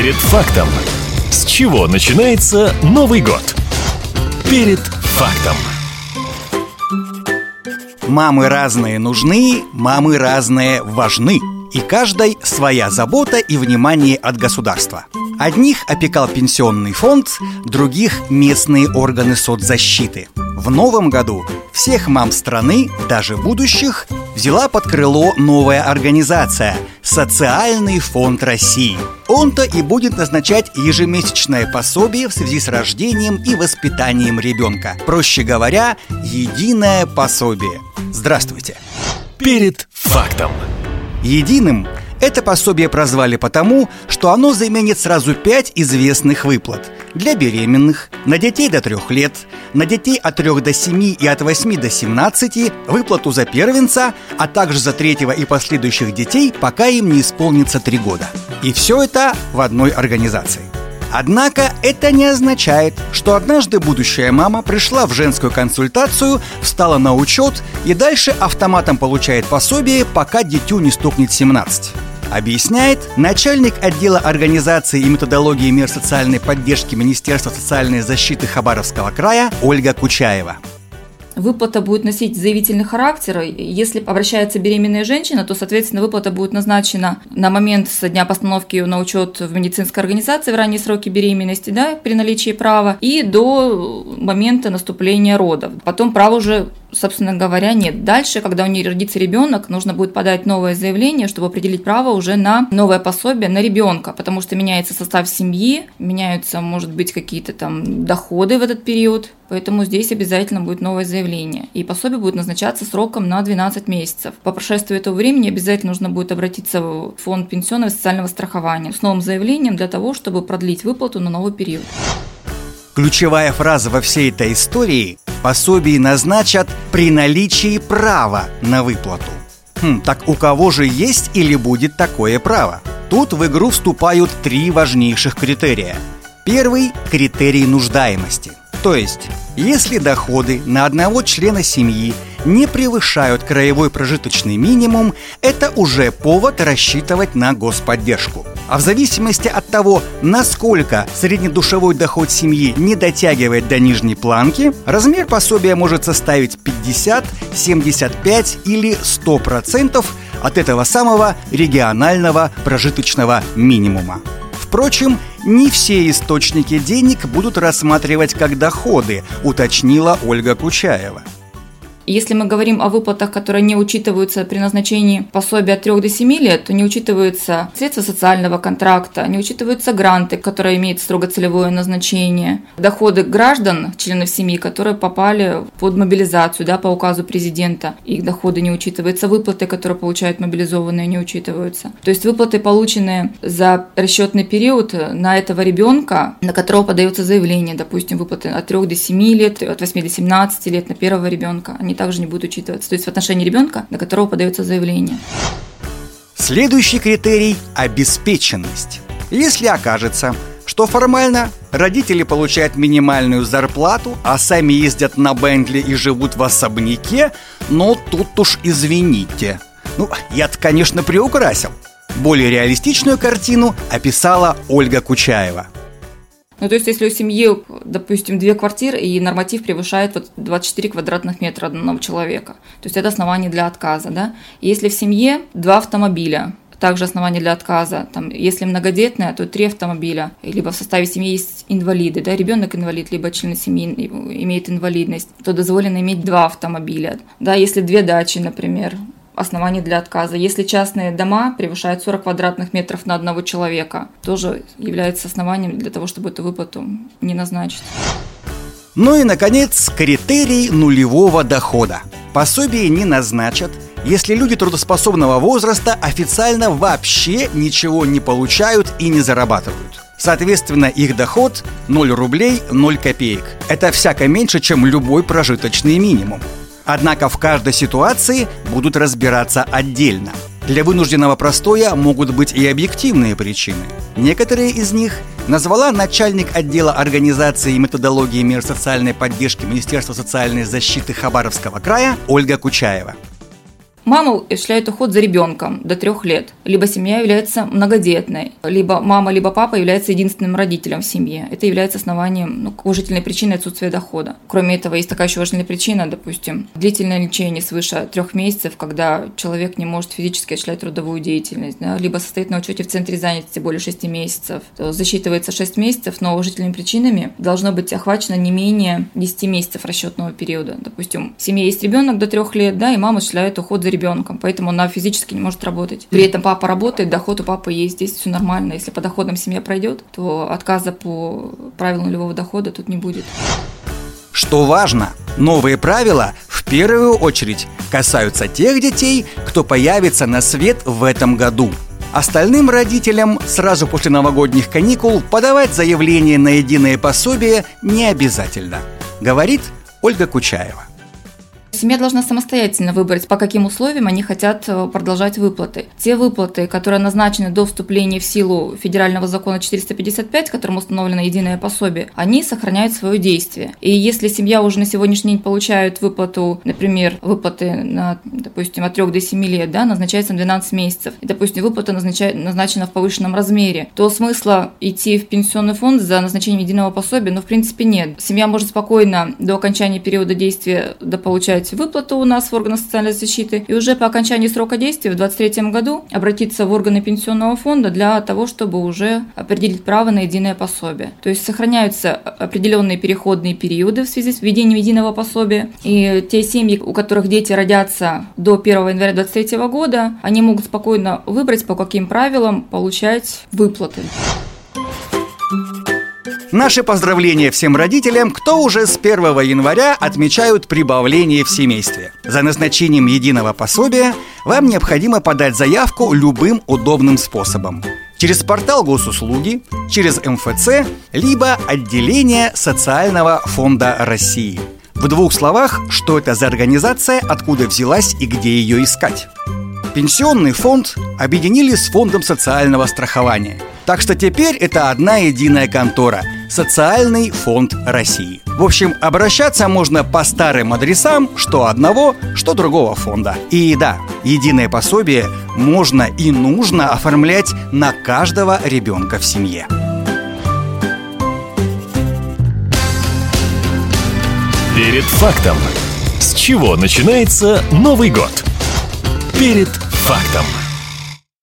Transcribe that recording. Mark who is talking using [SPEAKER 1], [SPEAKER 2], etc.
[SPEAKER 1] Перед фактом. С чего начинается Новый год? Перед фактом.
[SPEAKER 2] Мамы разные нужны, мамы разные важны. И каждой своя забота и внимание от государства. Одних опекал пенсионный фонд, других – местные органы соцзащиты. В новом году всех мам страны, даже будущих, взяла под крыло новая организация – Социальный фонд России. Он-то и будет назначать ежемесячное пособие в связи с рождением и воспитанием ребенка. Проще говоря, единое пособие. Здравствуйте!
[SPEAKER 1] Перед фактом.
[SPEAKER 2] Единым это пособие прозвали потому, что оно заменит сразу пять известных выплат для беременных, на детей до трех лет, на детей от 3 до 7 и от 8 до 17, выплату за первенца, а также за третьего и последующих детей, пока им не исполнится 3 года. И все это в одной организации. Однако это не означает, что однажды будущая мама пришла в женскую консультацию, встала на учет и дальше автоматом получает пособие, пока дитю не стукнет 17. Объясняет начальник отдела организации и методологии мер социальной поддержки Министерства социальной защиты Хабаровского края Ольга Кучаева.
[SPEAKER 3] Выплата будет носить заявительный характер. Если обращается беременная женщина, то, соответственно, выплата будет назначена на момент со дня постановки ее на учет в медицинской организации в ранние сроки беременности, да, при наличии права, и до момента наступления родов. Потом право уже собственно говоря, нет. Дальше, когда у нее родится ребенок, нужно будет подать новое заявление, чтобы определить право уже на новое пособие на ребенка, потому что меняется состав семьи, меняются, может быть, какие-то там доходы в этот период, поэтому здесь обязательно будет новое заявление. И пособие будет назначаться сроком на 12 месяцев. По прошествии этого времени обязательно нужно будет обратиться в фонд пенсионного и социального страхования с новым заявлением для того, чтобы продлить выплату на новый период.
[SPEAKER 2] Ключевая фраза во всей этой истории пособие назначат при наличии права на выплату. Хм, так у кого же есть или будет такое право? Тут в игру вступают три важнейших критерия. Первый – критерий нуждаемости. То есть, если доходы на одного члена семьи не превышают краевой прожиточный минимум, это уже повод рассчитывать на господдержку. А в зависимости от того, насколько среднедушевой доход семьи не дотягивает до нижней планки, размер пособия может составить 50, 75 или 100% от этого самого регионального прожиточного минимума. Впрочем, не все источники денег будут рассматривать как доходы, уточнила Ольга Кучаева.
[SPEAKER 3] Если мы говорим о выплатах, которые не учитываются при назначении пособия от 3 до 7 лет, то не учитываются средства социального контракта, не учитываются гранты, которые имеют строго целевое назначение, доходы граждан, членов семьи, которые попали под мобилизацию да, по указу президента, их доходы не учитываются, выплаты, которые получают мобилизованные, не учитываются. То есть выплаты, полученные за расчетный период на этого ребенка, на которого подается заявление, допустим, выплаты от 3 до 7 лет, от 8 до 17 лет на первого ребенка, они также не будут учитываться. То есть в отношении ребенка, на которого подается заявление.
[SPEAKER 2] Следующий критерий – обеспеченность. Если окажется, что формально родители получают минимальную зарплату, а сами ездят на Бентли и живут в особняке, но тут уж извините. Ну, я-то, конечно, приукрасил. Более реалистичную картину описала Ольга Кучаева –
[SPEAKER 3] ну, то есть, если у семьи, допустим, две квартиры, и норматив превышает вот 24 квадратных метра одного человека, то есть это основание для отказа, да. Если в семье два автомобиля, также основание для отказа. Там, если многодетная, то три автомобиля, либо в составе семьи есть инвалиды, да, ребенок инвалид, либо член семьи имеет инвалидность, то дозволено иметь два автомобиля. Да, если две дачи, например, оснований для отказа. Если частные дома превышают 40 квадратных метров на одного человека, тоже является основанием для того, чтобы эту выплату не назначить.
[SPEAKER 2] Ну и, наконец, критерий нулевого дохода. Пособие не назначат, если люди трудоспособного возраста официально вообще ничего не получают и не зарабатывают. Соответственно, их доход 0 рублей 0 копеек. Это всяко меньше, чем любой прожиточный минимум. Однако в каждой ситуации будут разбираться отдельно. Для вынужденного простоя могут быть и объективные причины. Некоторые из них назвала начальник отдела организации и методологии мер социальной поддержки Министерства социальной защиты Хабаровского края Ольга Кучаева.
[SPEAKER 3] Мама осуществляет уход за ребенком до трех лет. Либо семья является многодетной, либо мама, либо папа является единственным родителем в семье. Это является основанием, ну, уважительной причиной отсутствия дохода. Кроме этого, есть такая еще уважительная причина, допустим, длительное лечение свыше трех месяцев, когда человек не может физически осуществлять трудовую деятельность, да, либо состоит на учете в центре занятости более шести месяцев. То засчитывается 6 месяцев, но уважительными причинами должно быть охвачено не менее 10 месяцев расчетного периода. Допустим, в семье есть ребенок до трех лет, да, и мама осуществляет уход за ребенком, поэтому она физически не может работать. При этом папа работает, доход у папы есть, здесь все нормально. Если по доходам семья пройдет, то отказа по правилу нулевого дохода тут не будет.
[SPEAKER 2] Что важно, новые правила в первую очередь касаются тех детей, кто появится на свет в этом году. Остальным родителям сразу после новогодних каникул подавать заявление на единое пособие не обязательно, говорит Ольга Кучаева.
[SPEAKER 3] Семья должна самостоятельно выбрать, по каким условиям они хотят э, продолжать выплаты. Те выплаты, которые назначены до вступления в силу федерального закона 455, которым установлено единое пособие, они сохраняют свое действие. И если семья уже на сегодняшний день получает выплату, например, выплаты на, допустим, от 3 до 7 лет, да, назначается на 12 месяцев, и, допустим, выплата назначает, назначена в повышенном размере, то смысла идти в пенсионный фонд за назначением единого пособия, ну, в принципе, нет. Семья может спокойно до окончания периода действия дополучать получать выплату у нас в органах социальной защиты и уже по окончании срока действия в 2023 году обратиться в органы пенсионного фонда для того, чтобы уже определить право на единое пособие. То есть сохраняются определенные переходные периоды в связи с введением единого пособия. И те семьи, у которых дети родятся до 1 января 2023 года, они могут спокойно выбрать, по каким правилам получать выплаты.
[SPEAKER 2] Наши поздравления всем родителям, кто уже с 1 января отмечают прибавление в семействе. За назначением единого пособия вам необходимо подать заявку любым удобным способом. Через портал госуслуги, через МФЦ, либо отделение Социального фонда России. В двух словах, что это за организация, откуда взялась и где ее искать. Пенсионный фонд объединили с фондом социального страхования. Так что теперь это одна единая контора – Социальный фонд России. В общем, обращаться можно по старым адресам, что одного, что другого фонда. И да, единое пособие можно и нужно оформлять на каждого ребенка в семье.
[SPEAKER 1] Перед фактом. С чего начинается Новый год? Перед фактом.